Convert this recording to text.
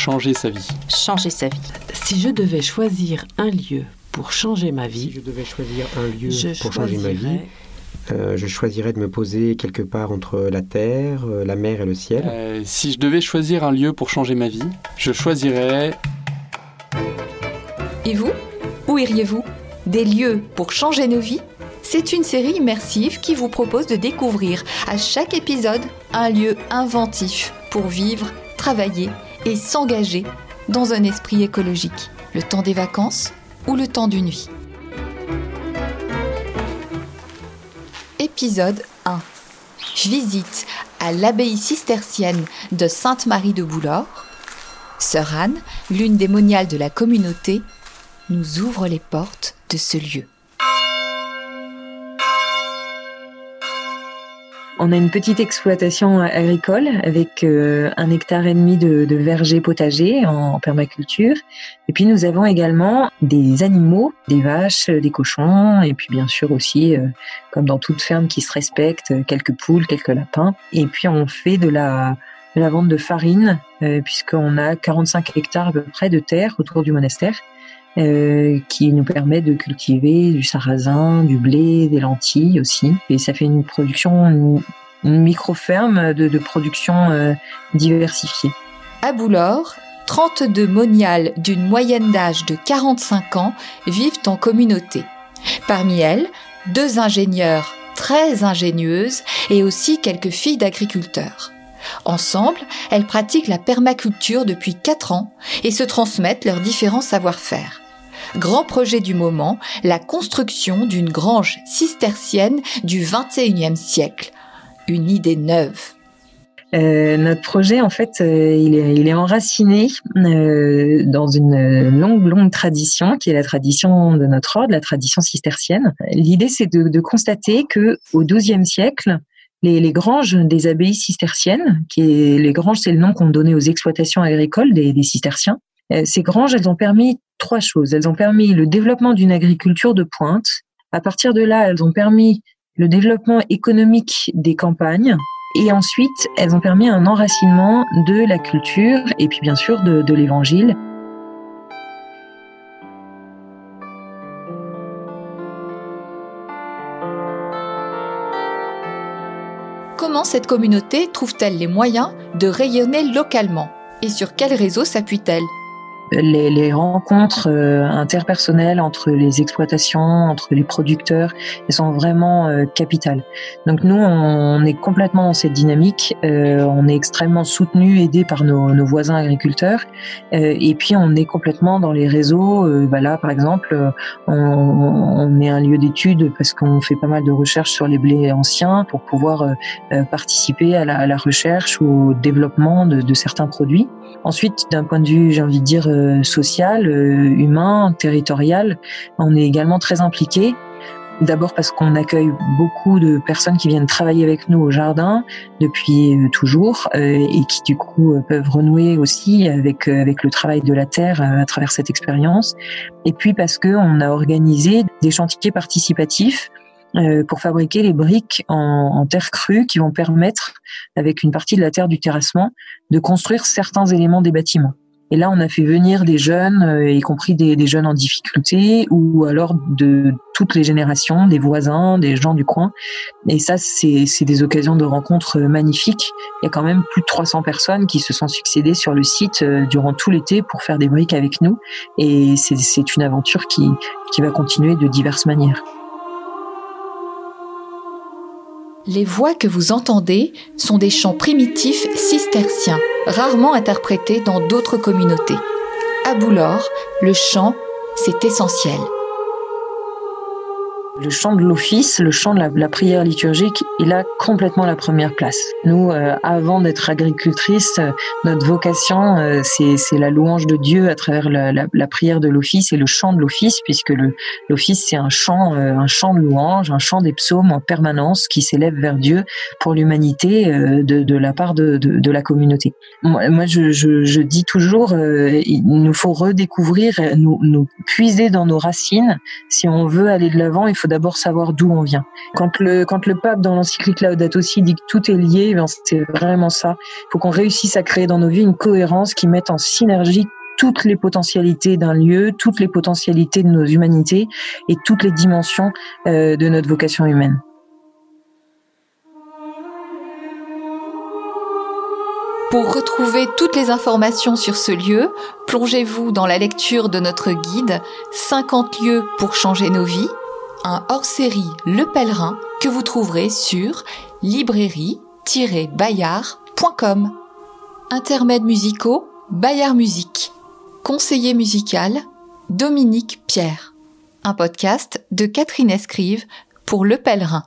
changer sa vie. Changer sa vie. Si je devais choisir un lieu pour changer ma vie, si je devais choisir un lieu pour changer ma vie, euh, je choisirais de me poser quelque part entre la terre, euh, la mer et le ciel. Euh, si je devais choisir un lieu pour changer ma vie, je choisirais... Et vous? Où iriez-vous? Des lieux pour changer nos vies? C'est une série immersive qui vous propose de découvrir à chaque épisode un lieu inventif pour vivre, travailler et s'engager dans un esprit écologique. Le temps des vacances ou le temps d'une vie. Épisode 1. Visite à l'abbaye cistercienne de Sainte-Marie de Boulor. Sœur Anne, l'une des moniales de la communauté, nous ouvre les portes de ce lieu. On a une petite exploitation agricole avec euh, un hectare et demi de, de verger potager en, permaculture. Et puis nous avons également des animaux, des vaches, des cochons, et puis bien sûr aussi, euh, comme dans toute ferme qui se respecte, quelques poules, quelques lapins. Et puis on fait de la, de la vente de farine, euh, puisqu'on a 45 hectares à peu près de terre autour du monastère. Euh, qui nous permet de cultiver du sarrasin, du blé, des lentilles aussi. Et ça fait une production, une, micro-ferme de, production euh, diversifiée. À Boulor, 32 moniales d'une moyenne d'âge de 45 ans vivent en communauté. Parmi elles, deux ingénieurs très ingénieuses et aussi quelques filles d'agriculteurs. Ensemble, elles pratiquent la permaculture depuis 4 ans et se transmettent leurs différents savoir-faire. Grand projet du moment, la construction d'une grange cistercienne du XXIe siècle. Une idée neuve. Euh, notre projet, en fait, euh, il, est, enraciné euh, dans une longue, longue tradition, qui est la tradition de notre ordre, la tradition cistercienne. L'idée, c'est de, constater que au XIIe siècle, les, granges des abbayes cisterciennes, qui est, les granges, c'est le nom qu'on donnait aux exploitations agricoles des, des cisterciens. Ces granges, elles ont permis trois choses. Elles ont permis le développement d'une agriculture de pointe. À partir de là, elles ont permis le développement économique des campagnes. Et ensuite, elles ont permis un enracinement de la culture et puis bien sûr de, de l'évangile. Comment cette communauté trouve-t-elle les moyens de rayonner localement? Et sur quel réseau s'appuie-t-elle? Les, les, rencontres euh, interpersonnelles entre les exploitations, entre les producteurs, elles sont vraiment euh, capitales. Donc nous, on, est complètement dans cette dynamique. Euh, on est extrêmement soutenu, aidé par nos, nos voisins agriculteurs. Euh, et puis on est complètement dans les réseaux. bah là, par exemple, on, on est un lieu d'étude parce qu'on fait pas mal de recherches sur les blés anciens pour pouvoir participer à la, à la, recherche ou au développement de, de certains produits. Ensuite, d'un point de vue, j'ai envie de dire, euh, social, euh, humain, territorial, on est également très impliqué. D'abord parce qu'on accueille beaucoup de personnes qui viennent travailler avec nous au jardin depuis euh, toujours et qui du coup peuvent renouer aussi avec avec le travail de la terre à travers cette expérience. Et puis parce que on a organisé des chantiers participatifs euh, pour fabriquer les briques en, terre crue qui vont permettre, avec une partie de la terre du terrassement, de construire certains éléments des bâtiments. Et là, on a fait venir des jeunes, euh, y compris des, des, jeunes en difficulté, ou alors de toutes les générations, des voisins, des gens du coin. Et ça, c'est des occasions de rencontres magnifiques. Il y a quand même plus de 300 personnes qui se sont succédées sur le site euh, durant tout l'été pour faire des briques avec nous. Et c'est une aventure qui, qui va continuer de diverses manières. Les voix que vous entendez sont des chants primitifs cisterciens, rarement interprétés dans d'autres communautés. À Boulor, le chant, c'est essentiel le chant de l'office, le chant de la, prière liturgique, il a complètement la première place. Nous, euh, avant d'être agricultrices, euh, notre vocation, euh, c'est la louange de Dieu à travers la, la prière de l'office et le chant de l'office, puisque l'office, c'est un chant, un chant de louange, un chant des psaumes en permanence qui s'élève vers Dieu pour l'humanité de, de, la part de, de, de, la communauté. Moi, je, je, je, dis toujours, il nous faut redécouvrir, nous, nous puiser dans nos racines. Si on veut aller de l'avant, il faut d'abord savoir d'où on vient. Quand le, quand le pape dans l'encyclique Laudato aussi dit que tout est lié, ben c'est vraiment ça. Il faut qu'on réussisse à créer dans nos vies une cohérence qui mette en synergie toutes les potentialités d'un lieu, toutes les potentialités de nos humanités et toutes les dimensions euh, de notre vocation humaine. Pour retrouver toutes les informations sur ce lieu, plongez-vous dans la lecture de notre guide 50 lieux pour changer nos vies, un hors-série Le Pèlerin que vous trouverez sur librairie-bayard.com. Intermèdes musicaux, Bayard Musique. Conseiller musical, Dominique Pierre. Un podcast de Catherine Escrive pour Le Pèlerin.